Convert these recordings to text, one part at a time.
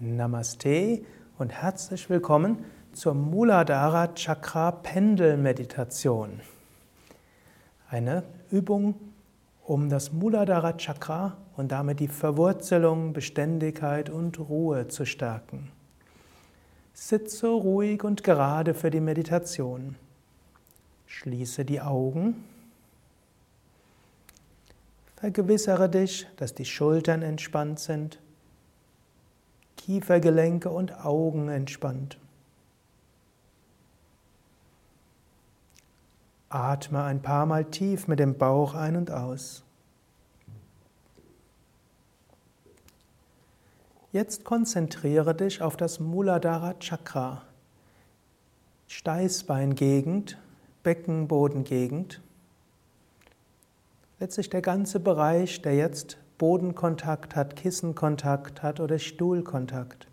Namaste und herzlich willkommen zur Muladhara Chakra Pendelmeditation. Eine Übung, um das Muladhara Chakra und damit die Verwurzelung, Beständigkeit und Ruhe zu stärken. Sitze ruhig und gerade für die Meditation. Schließe die Augen. Vergewissere dich, dass die Schultern entspannt sind Kiefergelenke und Augen entspannt. Atme ein paar Mal tief mit dem Bauch ein und aus. Jetzt konzentriere dich auf das Muladhara Chakra, Steißbeingegend, Beckenbodengegend. Letztlich der ganze Bereich, der jetzt Bodenkontakt hat, Kissenkontakt hat oder Stuhlkontakt.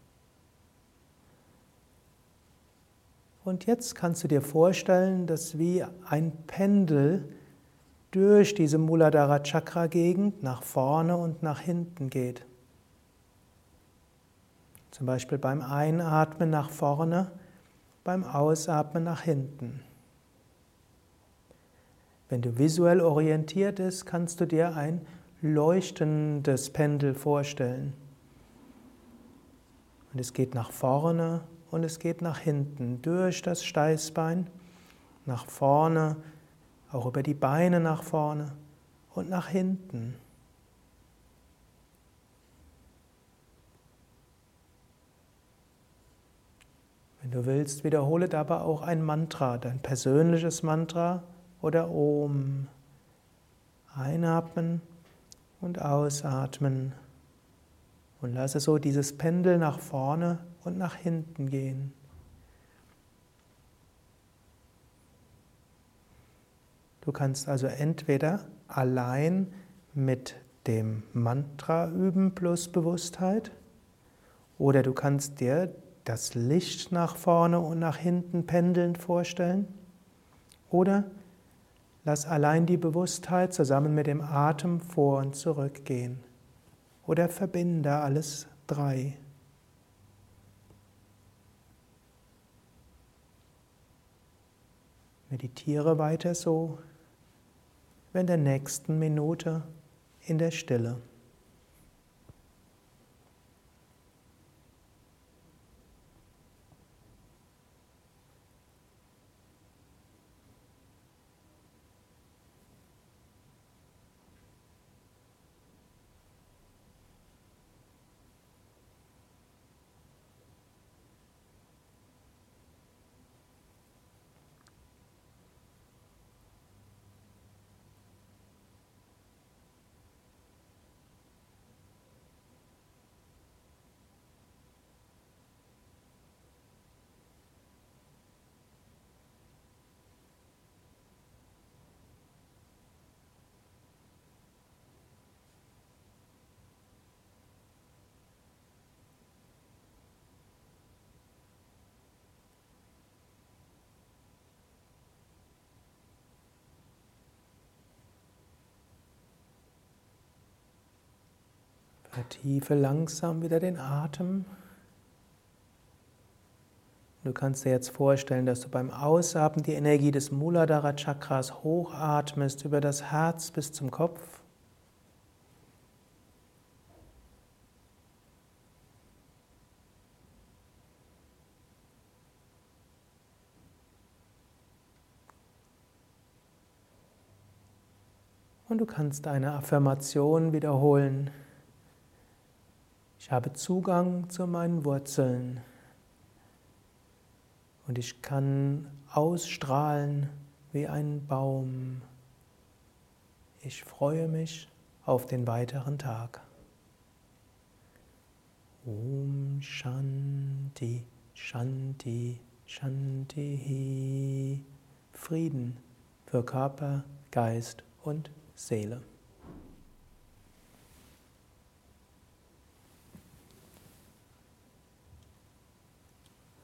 Und jetzt kannst du dir vorstellen, dass wie ein Pendel durch diese Muladhara Chakra Gegend nach vorne und nach hinten geht. Zum Beispiel beim Einatmen nach vorne, beim Ausatmen nach hinten. Wenn du visuell orientiert bist, kannst du dir ein leuchtendes Pendel vorstellen. Und es geht nach vorne und es geht nach hinten, durch das Steißbein, nach vorne, auch über die Beine nach vorne und nach hinten. Wenn du willst, wiederhole dabei auch ein Mantra, dein persönliches Mantra oder Om. Einatmen und ausatmen. Und lasse so dieses Pendel nach vorne und nach hinten gehen. Du kannst also entweder allein mit dem Mantra üben plus Bewusstheit oder du kannst dir das Licht nach vorne und nach hinten pendelnd vorstellen oder Lass allein die Bewusstheit zusammen mit dem Atem vor und zurück gehen. Oder verbinde alles drei. Meditiere weiter so, in der nächsten Minute in der Stille. Vertiefe langsam wieder den Atem. Du kannst dir jetzt vorstellen, dass du beim Ausatmen die Energie des Muladhara Chakras hochatmest über das Herz bis zum Kopf. Und du kannst eine Affirmation wiederholen. Ich habe Zugang zu meinen Wurzeln und ich kann ausstrahlen wie ein Baum. Ich freue mich auf den weiteren Tag. Om Shanti, Shanti, Shanti. Frieden für Körper, Geist und Seele.